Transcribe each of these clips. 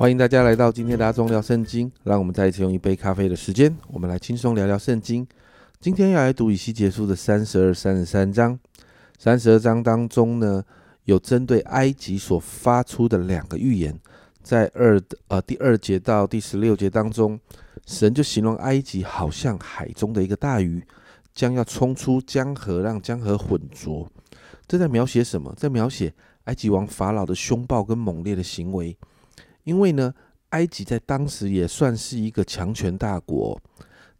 欢迎大家来到今天的阿忠聊圣经，让我们再一次用一杯咖啡的时间，我们来轻松聊聊圣经。今天要来读以西结书的三十二、三十三章。三十二章当中呢，有针对埃及所发出的两个预言，在二呃第二节到第十六节当中，神就形容埃及好像海中的一个大鱼，将要冲出江河，让江河浑浊。这在描写什么？在描写埃及王法老的凶暴跟猛烈的行为。因为呢，埃及在当时也算是一个强权大国，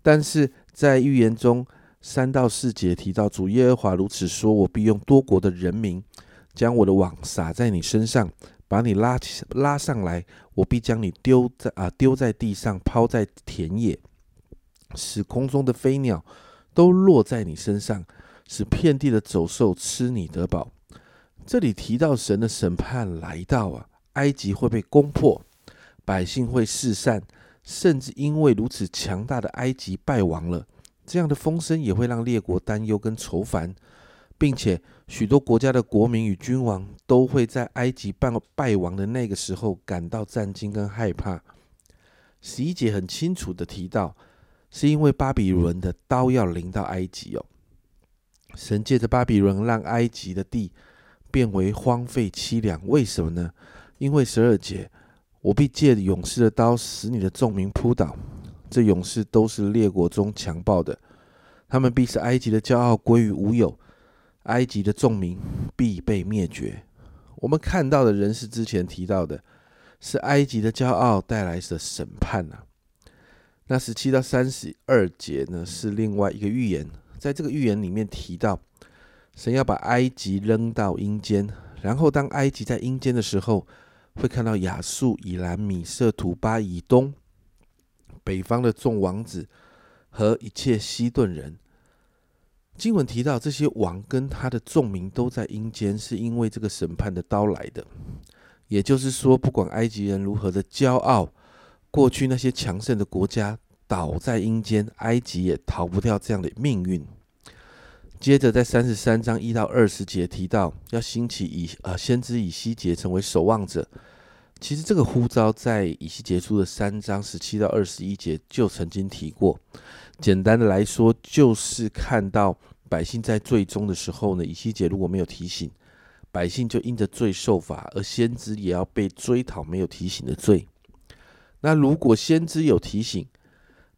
但是在预言中三到四节提到主耶和华如此说：“我必用多国的人民将我的网撒在你身上，把你拉起拉上来，我必将你丢在啊丢在地上，抛在田野，使空中的飞鸟都落在你身上，使遍地的走兽吃你得饱。”这里提到神的审判来到啊。埃及会被攻破，百姓会四散，甚至因为如此强大的埃及败亡了，这样的风声也会让列国担忧跟愁烦，并且许多国家的国民与君王都会在埃及败败亡的那个时候感到震惊跟害怕。十一节很清楚的提到，是因为巴比伦的刀要临到埃及哦，神借着巴比伦让埃及的地变为荒废凄凉，为什么呢？因为十二节，我必借勇士的刀使你的众民扑倒。这勇士都是列国中强暴的，他们必使埃及的骄傲归于无有，埃及的众民必被灭绝。我们看到的人是之前提到的，是埃及的骄傲带来的审判呐。那十七到三十二节呢，是另外一个预言，在这个预言里面提到，神要把埃及扔到阴间，然后当埃及在阴间的时候。会看到亚述、以兰、米色、图巴以东北方的众王子和一切西顿人。经文提到这些王跟他的众民都在阴间，是因为这个审判的刀来的。也就是说，不管埃及人如何的骄傲，过去那些强盛的国家倒在阴间，埃及也逃不掉这样的命运。接着，在三十三章一到二十节提到要兴起以呃先知以西结成为守望者。其实这个呼召在以西结书的三章十七到二十一节就曾经提过。简单的来说，就是看到百姓在最终的时候呢，以西结如果没有提醒，百姓就因着罪受罚，而先知也要被追讨没有提醒的罪。那如果先知有提醒，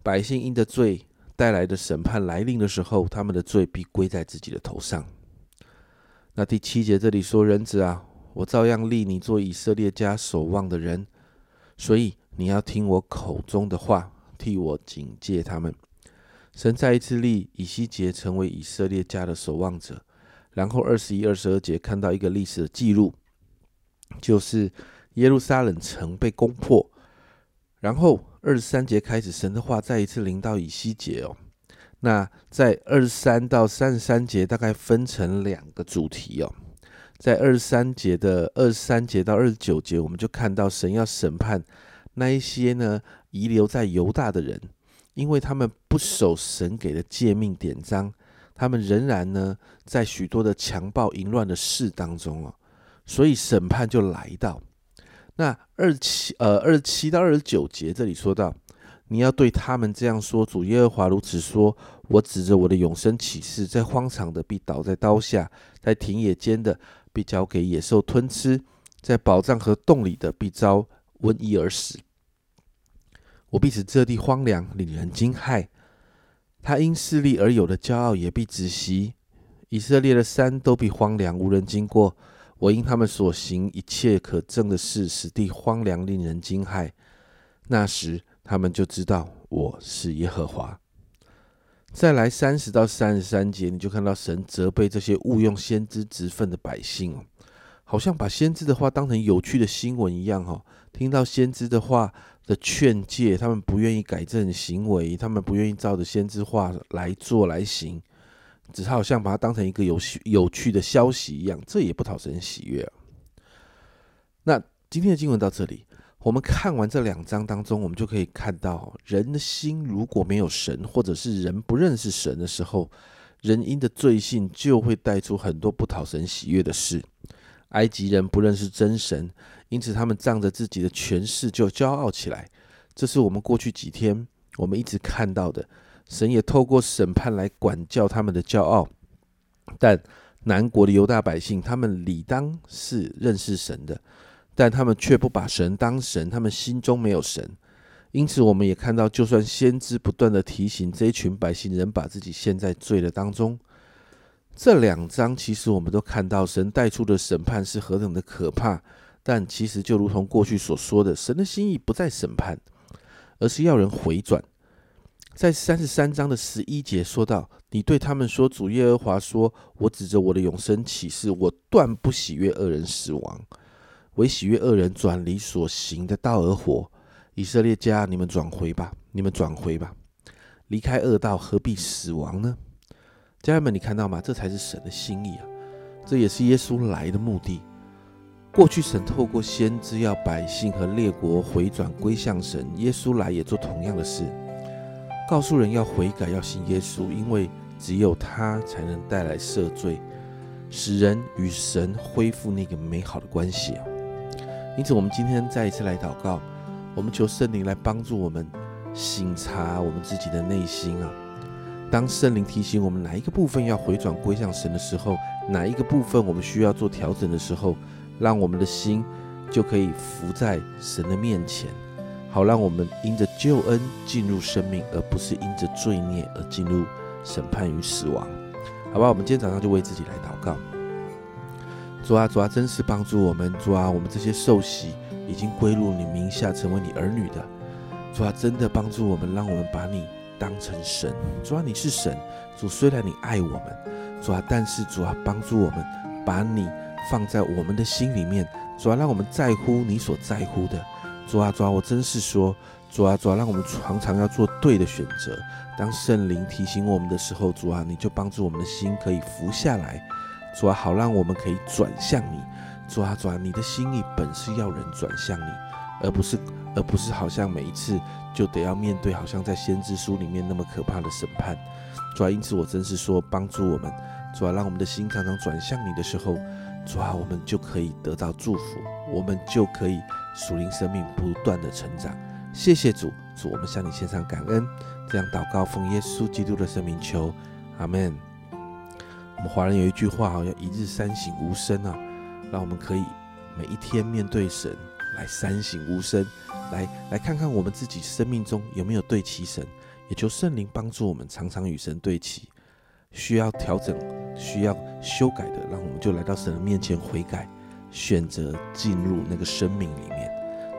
百姓因着罪。带来的审判来临的时候，他们的罪必归在自己的头上。那第七节这里说：“人子啊，我照样立你做以色列家守望的人，所以你要听我口中的话，替我警戒他们。”神再一次立以西结成为以色列家的守望者。然后二十一、二十二节看到一个历史的记录，就是耶路撒冷城被攻破，然后。二十三节开始，神的话再一次临到以西结哦。那在二十三到三十三节，大概分成两个主题哦。在二十三节的二十三节到二十九节，我们就看到神要审判那一些呢遗留在犹大的人，因为他们不守神给的诫命典章，他们仍然呢在许多的强暴淫乱的事当中哦，所以审判就来到。那二七呃二七到二十九节这里说到，你要对他们这样说：主耶和华如此说，我指着我的永生启示，在荒场的必倒在刀下，在田野间的必交给野兽吞吃，在宝藏和洞里的必遭瘟疫而死。我必使这地荒凉，令人惊骇。他因势力而有的骄傲也必止息。以色列的山都必荒凉，无人经过。我因他们所行一切可憎的事，使地荒凉，令人惊骇。那时，他们就知道我是耶和华。再来三十到三十三节，你就看到神责备这些误用先知职分的百姓哦，好像把先知的话当成有趣的新闻一样哈。听到先知的话的劝诫，他们不愿意改正行为，他们不愿意照着先知话来做来行。只是好像把它当成一个有有趣的消息一样，这也不讨神喜悦。那今天的经文到这里，我们看完这两章当中，我们就可以看到，人的心如果没有神，或者是人不认识神的时候，人因的罪性就会带出很多不讨神喜悦的事。埃及人不认识真神，因此他们仗着自己的权势就骄傲起来。这是我们过去几天我们一直看到的。神也透过审判来管教他们的骄傲。但南国的犹大百姓，他们理当是认识神的，但他们却不把神当神，他们心中没有神。因此，我们也看到，就算先知不断的提醒这一群百姓，仍把自己陷在罪的当中。这两章其实我们都看到，神带出的审判是何等的可怕。但其实就如同过去所说的，神的心意不在审判，而是要人回转。在三十三章的十一节说到：“你对他们说，主耶和华说，我指着我的永生启示，我断不喜悦恶人死亡，唯喜悦恶人转离所行的道而活。”以色列家，你们转回吧，你们转回吧，离开恶道，何必死亡呢？家人们，你看到吗？这才是神的心意啊！这也是耶稣来的目的。过去神透过先知要百姓和列国回转归向神，耶稣来也做同样的事，告诉人要悔改，要信耶稣，因为只有他才能带来赦罪，使人与神恢复那个美好的关系！因此，我们今天再一次来祷告。我们求圣灵来帮助我们醒察我们自己的内心啊！当圣灵提醒我们哪一个部分要回转归向神的时候，哪一个部分我们需要做调整的时候，让我们的心就可以伏在神的面前，好让我们因着救恩进入生命，而不是因着罪孽而进入审判与死亡。好吧，我们今天早上就为自己来祷告。主啊，主啊，真是帮助我们，主啊，我们这些受洗。已经归入你名下，成为你儿女的主啊，真的帮助我们，让我们把你当成神。主啊，你是神。主虽然你爱我们，主啊，但是主啊，帮助我们把你放在我们的心里面。主啊，让我们在乎你所在乎的。主啊，主啊，我真是说，主啊，主啊，让我们常常要做对的选择。当圣灵提醒我们的时候，主啊，你就帮助我们的心可以伏下来。主啊，好让我们可以转向你。主啊，主啊，你的心意本是要人转向你，而不是，而不是好像每一次就得要面对，好像在先知书里面那么可怕的审判。主啊，因此我真是说，帮助我们，主啊，让我们的心常常转向你的时候，主啊，我们就可以得到祝福，我们就可以属灵生命不断的成长。谢谢主，主，我们向你献上感恩，这样祷告，奉耶稣基督的圣名求，阿门。我们华人有一句话啊，要一日三省吾身啊。让我们可以每一天面对神，来三省吾身，来来看看我们自己生命中有没有对齐神，也求圣灵帮助我们常常与神对齐。需要调整、需要修改的，那我们就来到神的面前悔改，选择进入那个生命里面。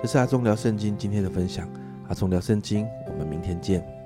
这是阿忠聊圣经今天的分享，阿忠聊圣经，我们明天见。